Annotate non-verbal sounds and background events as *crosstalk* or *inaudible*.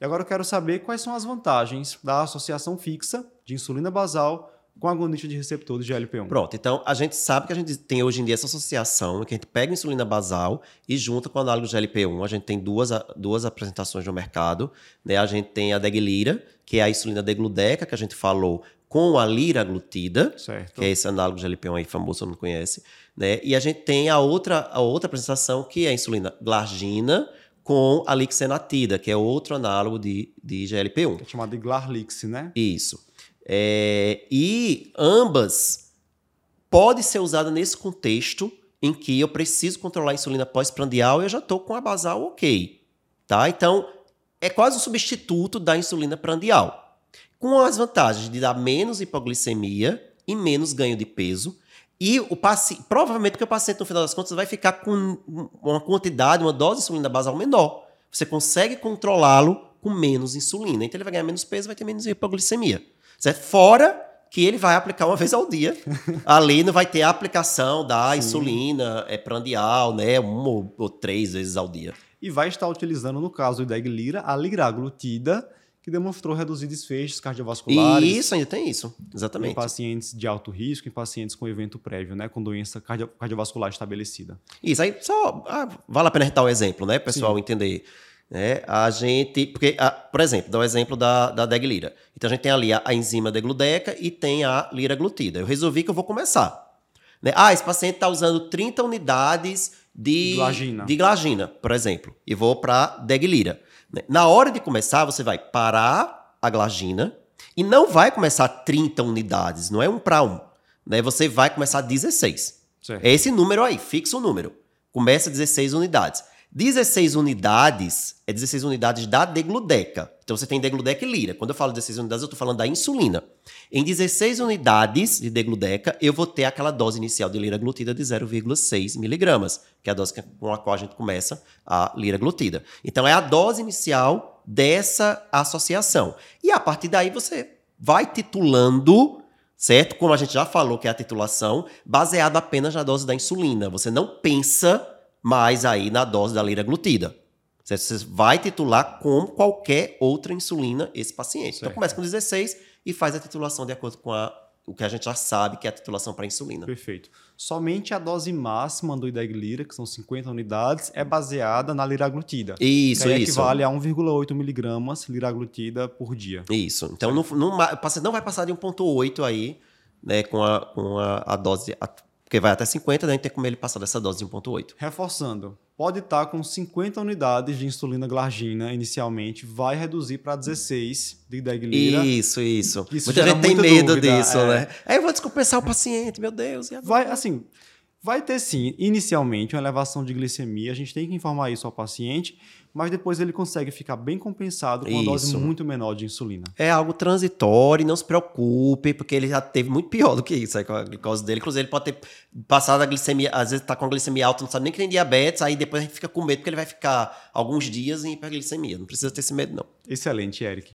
E agora eu quero saber quais são as vantagens da associação fixa de insulina basal com agonista de receptor de GLP-1. Pronto, então a gente sabe que a gente tem hoje em dia essa associação, que a gente pega a insulina basal e junta com o análogo de GLP-1. A gente tem duas, duas apresentações no mercado. Né? A gente tem a Deglira, que é a insulina degludeca, que a gente falou, com a liraglutida, certo. que é esse análogo de GLP-1 aí famoso, não conhece. Né? E a gente tem a outra, a outra apresentação, que é a insulina glargina, com a lixenatida, que é outro análogo de, de GLP-1. É chamado de Glarlix, né? Isso. É, e ambas podem ser usadas nesse contexto em que eu preciso controlar a insulina pós-prandial e eu já estou com a basal ok. Tá? Então, é quase um substituto da insulina prandial. Com as vantagens de dar menos hipoglicemia e menos ganho de peso. E o paciente, provavelmente porque o paciente, no final das contas, vai ficar com uma quantidade, uma dose de insulina basal menor. Você consegue controlá-lo com menos insulina. Então ele vai ganhar menos peso, vai ter menos hipoglicemia. Certo? Fora que ele vai aplicar uma vez ao dia. *laughs* Ali não vai ter a aplicação da Sim. insulina é, prandial, né? Uma ou, ou, três vezes ao dia. E vai estar utilizando, no caso do Deglira, a liraglutida, que demonstrou reduzir desfechos cardiovasculares. Isso, ainda tem isso. Exatamente. Em pacientes de alto risco, em pacientes com evento prévio, né? Com doença cardio cardiovascular estabelecida. Isso, aí só ah, vale a pena dar um exemplo, né? Pessoal Sim. entender. Né? A gente, porque, a, por exemplo, dá o um exemplo da, da deglira. Então a gente tem ali a, a enzima degludeca e tem a liraglutida. Eu resolvi que eu vou começar. Né? Ah, esse paciente está usando 30 unidades de glagina. de glagina, por exemplo, e vou para deglira. Né? Na hora de começar, você vai parar a glagina e não vai começar 30 unidades, não é um para um. Né? Você vai começar 16. Certo. É esse número aí, fixa o número. Começa 16 unidades. 16 unidades é 16 unidades da degludeca. Então você tem degludeca e lira. Quando eu falo 16 unidades, eu estou falando da insulina. Em 16 unidades de degludeca, eu vou ter aquela dose inicial de liraglutida de 0,6 miligramas, que é a dose com a qual a gente começa a liraglutida. Então é a dose inicial dessa associação. E a partir daí você vai titulando certo? Como a gente já falou que é a titulação, baseado apenas na dose da insulina. Você não pensa mais aí na dose da liraglutida. Você vai titular com qualquer outra insulina esse paciente. Então, certo. Então começa com 16 e faz a titulação de acordo com a, o que a gente já sabe que é a titulação para insulina. Perfeito. Somente a dose máxima do Idaglira, que são 50 unidades, é baseada na liraglutida. Isso, que isso. equivale a 1,8 miligramas liraglutida por dia. Isso. Então, no, no, o paciente não vai passar de 1,8 aí, né, com a, com a, a dose porque vai até 50, né? A gente tem como ele passar dessa dose de 1,8. Reforçando, pode estar com 50 unidades de insulina glargina inicialmente, vai reduzir para 16 de Deglira. Isso, isso. isso muita gente tem medo dúvida, disso, é... né? Aí eu vou descompensar o paciente, meu Deus. Vai, assim, vai ter sim, inicialmente, uma elevação de glicemia, a gente tem que informar isso ao paciente, mas depois ele consegue ficar bem compensado com uma Isso. dose muito menor de insulina. É algo transitório, não se preocupe, porque ele já teve muito pior do que isso aí com a glicose dele. Inclusive, ele pode ter passado a glicemia, às vezes tá com a glicemia alta, não sabe nem que tem diabetes, aí depois a gente fica com medo porque ele vai ficar alguns dias em hiperglicemia. Não precisa ter esse medo, não. Excelente, Eric.